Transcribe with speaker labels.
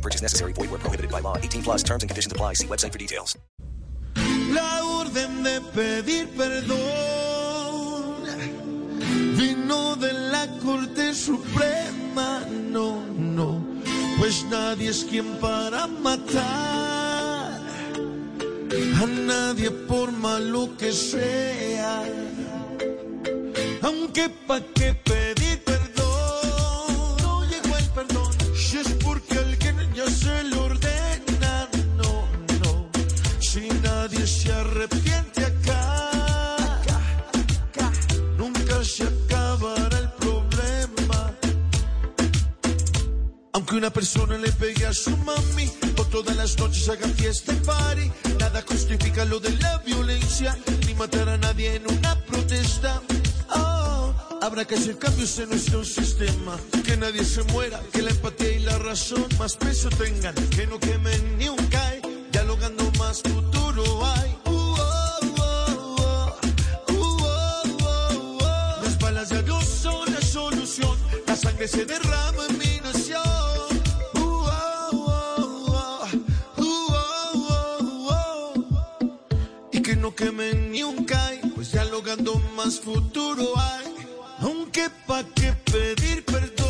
Speaker 1: Purchase necessary. Void where prohibited by law. 18 plus terms and conditions apply. See website for details.
Speaker 2: La orden de pedir perdón vino de la Corte Suprema. No, no, pues nadie es quien para matar a nadie por malo que sea. Aunque pa' qué pedir Aunque una persona le pegue a su mami, o todas las noches haga fiesta y party, nada justifica lo de la violencia, ni matar a nadie en una protesta. Oh, habrá que hacer cambios en nuestro sistema, que nadie se muera, que la empatía y la razón más peso tengan, que no quemen ni un CAE, dialogando más futuro hay. Uh, oh, oh. Uh. Las balas de Dios son la solución, la sangre se derrama en mi que no quemen ni un CAI, pues dialogando más futuro hay. Aunque pa' qué pedir perdón,